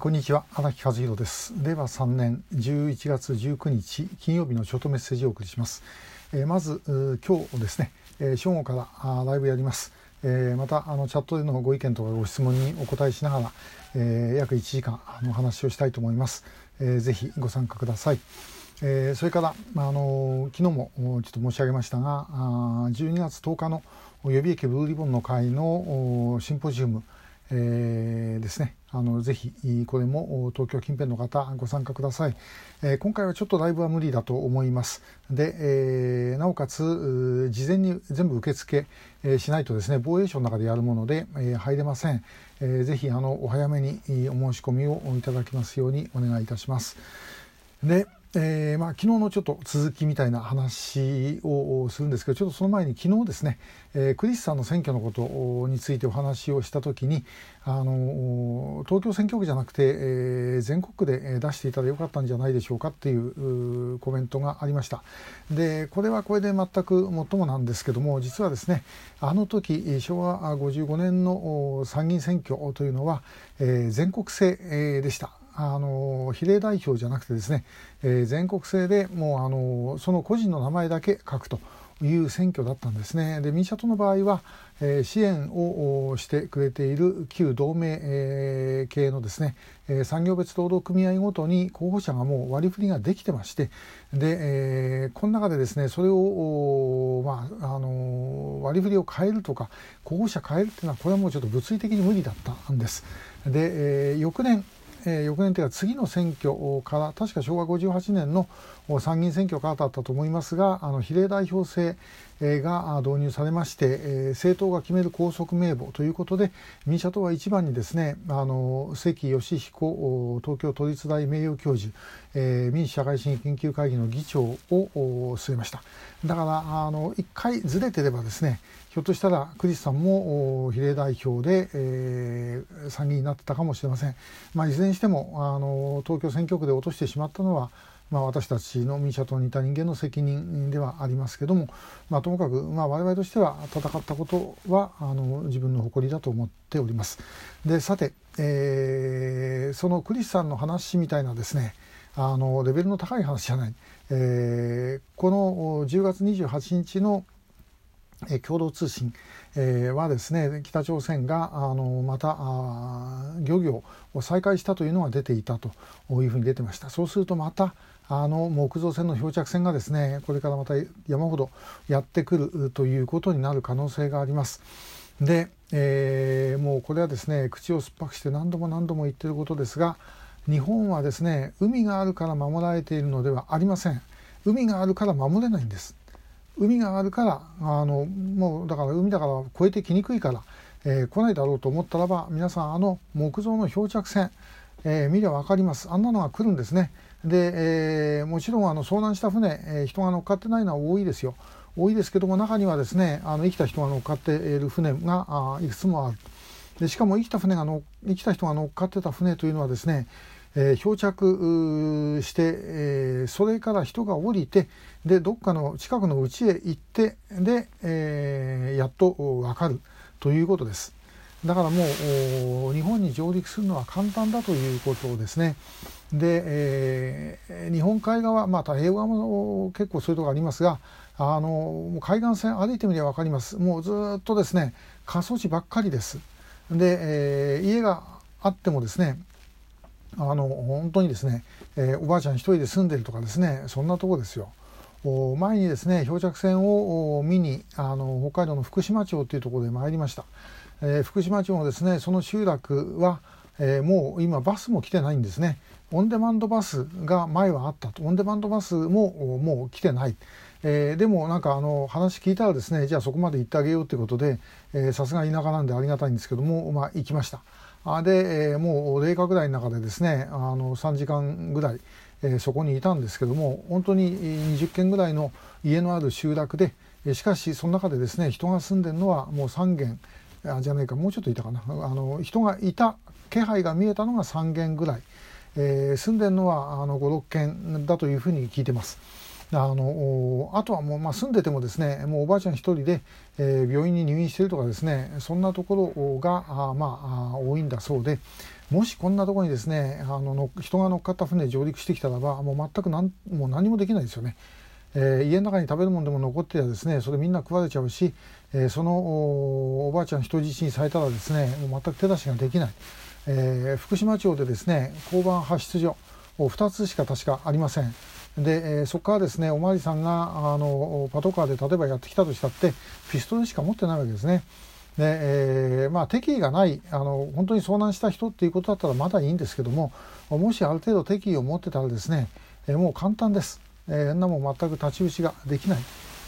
こんにちは荒木和弘です。令和3年11月19日金曜日のショートメッセージをお送りします、えー、まず今日ですね、えー、正午からあライブやります、えー、またあのチャットでのご意見とかご質問にお答えしながら、えー、約1時間あの話をしたいと思います、えー、ぜひご参加ください。えー、それから、まあ、あの昨日もちょっと申し上げましたがあ12月10日の予備役ブルーリボンの会のシンポジウム、えー、ですね。あのぜひこれも東京近辺の方ご参加ください、えー、今回はちょっとライブは無理だと思います。で、えー、なおかつ事前に全部受付、え、しないとですね防衛省の中でやるもので、え、入れません、えー、ぜひあのお早めにお申し込みをいただきますようにお願いいたします。でえーまあ、昨日のちょっと続きみたいな話をするんですけどちょっとその前に昨日ですね、えー、クリスさんの選挙のことについてお話をした時にあの東京選挙区じゃなくて、えー、全国で出していたらよかったんじゃないでしょうかっていうコメントがありました。でこれはこれで全くもっともなんですけども実はですねあの時昭和55年の参議院選挙というのは、えー、全国制でした。あの比例代表じゃなくてですね、えー、全国制でもうあのその個人の名前だけ書くという選挙だったんですね。で民社党の場合は、えー、支援をしてくれている旧同盟、えー、系のですね、えー、産業別労働組合ごとに候補者がもう割り振りができてましてで、えー、この中でですねそれを、まあ、あの割り振りを変えるとか候補者変えるっていうのはこれはもうちょっと物理的に無理だったんです。で、えー、翌年えー、翌年というか次の選挙から確か昭和58年の参議院選挙からだったと思いますがあの比例代表制が導入されまして、政党が決める高速名簿ということで民社党は一番にですねあの関義彦東京都立大名誉教授、民主社会主義研究会議の議長を据えました。だからあの1回ずれてればですねひょっとしたらクリスさんも比例代表で、えー、参議院になってたかもしれません、まあ、いずれにしてもあの東京選挙区で落としてしまったのはまあ、私たちの民社党にいた人間の責任ではありますけども、まあ、ともかく、まあ、我々としては戦ったことはあの自分の誇りだと思っております。でさて、えー、そのクリスさんの話みたいなですねあのレベルの高い話じゃない、えー、この10月28日の共同通信、え、はですね北朝鮮があのまた漁業を再開したというのが出ていたというふうに出てました。そうするとまたあの木造船の漂着船がですねこれからまた山ほどやってくるということになる可能性があります。で、えー、もうこれはですね口を酸っぱくして何度も何度も言ってることですが日本はですね海があるから守られているのではありません。海があるから守れないんです。海があるからあのもうだから海だから越えてきにくいから、えー、来ないだろうと思ったらば皆さんあの木造の漂着船、えー、見りゃ分かります。あんなのが来るんですね。で、えー、もちろんあの遭難した船、え、人が乗っかってないのは多いですよ。多いですけども中にはですねあの生きた人が乗っかっている船があいくつもある。でしかも生きた船がの生きた人が乗っかってた船というのはですねえー、漂着して、えー、それから人が降りてでどっかの近くの家へ行ってで、えー、やっと分かるということです。だからもう日本に上陸するのは簡単だということですね。で、え、日本海側、まあ、太平洋側も結構そういうとこありますがあの海岸線歩いてみれば分かりますもうずっとですね過疎地ばっかりです。で、え、家があってもですねあの本当にですね、えー、おばあちゃん一人で住んでるとかですねそんなとこですよ。前にですね漂着船を見にあの北海道の福島町というところで参りました、えー、福島町のですねその集落は、えー、もう今バスも来てないんですねオンデマンドバスが前はあったとオンデマンドバスももう来てない、えー、でもなんかあの話聞いたらですねじゃあそこまで行ってあげようということでさすが田舎なんでありがたいんですけどもまあ行きました。で、えー、もう冷夏ぐらいの中でですねあの3時間ぐらい、えー、そこにいたんですけども本当に20軒ぐらいの家のある集落でしかしその中でですね人が住んでるのはもう3軒あじゃないかもうちょっといたかなあの人がいた気配が見えたのが3軒ぐらい、えー、住んでるのはあの56軒だというふうに聞いてます。あのあとはもう、まあ、住んでてもですねもうおばあちゃん一人で、えー、病院に入院してるとかですねそんなところがあまあ多いんだそうでもしこんなところにですねあの人が乗っかった船上陸してきたらばもう全く何もう何もできないですよね。えー、家の中に食べるものでも残ってりゃですねそれみんな食われちゃうし、えー、そのおばあちゃん人質にされたらですねもう全く手出しができない、えー、福島町でですね交番派出所2つしか確かありませんで、え、そこからですねお巡りさんがあのパトカーで例えばやってきたとしたってピストルしか持ってないわけですね。でえーまあ、敵意がないあの本当に遭難した人っていうことだったらまだいいんですけどももしある程度敵意を持ってたらですね、え、もう簡単です、えー、んなもん全く太刀打ちができない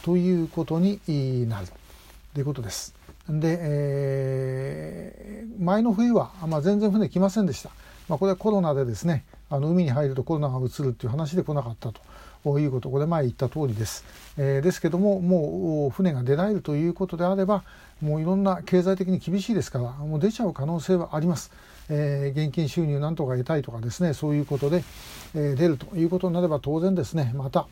ということになるということです。で、えー、前の冬は、まあ、全然船来ませんでした。まあ、これはコロナでですねあの海に入るとコロナがうつるっていう話で来なかったということこれ前言った通りです、えー、ですけどももう船が出られるということであればもういろんな経済的に厳しいですからもう出ちゃう可能性はあります、えー、現金収入なんとか得たいとかですねそういうことで、えー、出るということになれば当然ですねまた、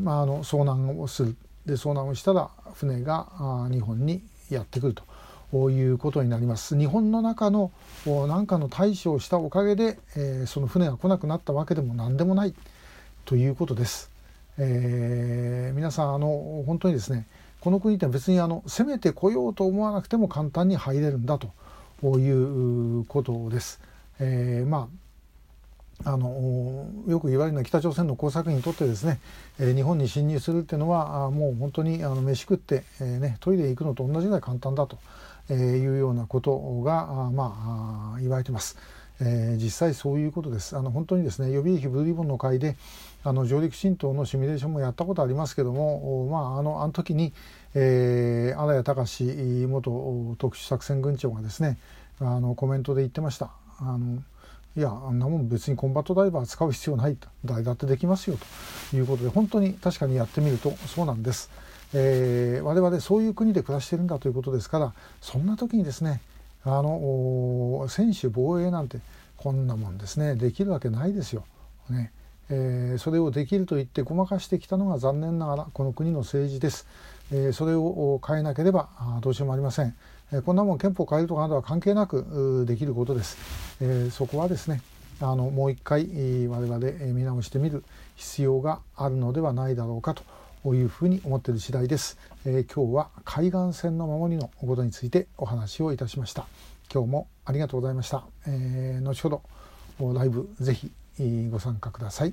まあ、あの遭難をする。で遭難をしたら船が日本にやってくると。いうことになります。日本の中の何かの対処をしたおかげで、えー、その船が来なくなったわけでも何でもないということです。えー、皆さんあの本当にですねこの国って別にあの攻めてこようと思わなくても簡単に入れるんだということです。えー、まああのよく言われるのは北朝鮮の工作員にとってですね、え、日本に侵入するっていうのはあもう本当にあの飯食って、えーね、トイレ行くのと同じぐらい簡単だとえいうようなことがまあ言われてます。え、実際そういうことです。あの本当にですね予備役ブルーリボンの会であの上陸浸透のシミュレーションもやったことありますけども、まああのあの時に、えー、荒谷隆元特殊作戦軍長がですねあのコメントで言ってました。あのいやあんなもん別にコンバットダイバー使う必要ない誰だってできますよということで本当に確かにやってみるとそうなんです。えー、我々そういう国で暮らしてるんだということですからそんな時にですねあの専守防衛なんてこんなもんですねできるわけないですよ。ねえー、それをできると言ってごまかしてきたのが残念ながらこの国の政治です。えー、それを変えなければどうしようもありません。え、こんなもん憲法変えるとかなどは関係なくできることです。え、そこはですねあのもう一回我々見直してみる必要があるのではないだろうかというふうに思っている次第です、えー、今日は海岸線の守りのことについてお話をいたしました。今日もありがとうございました、えー、後ほどライブぜひご参加ください。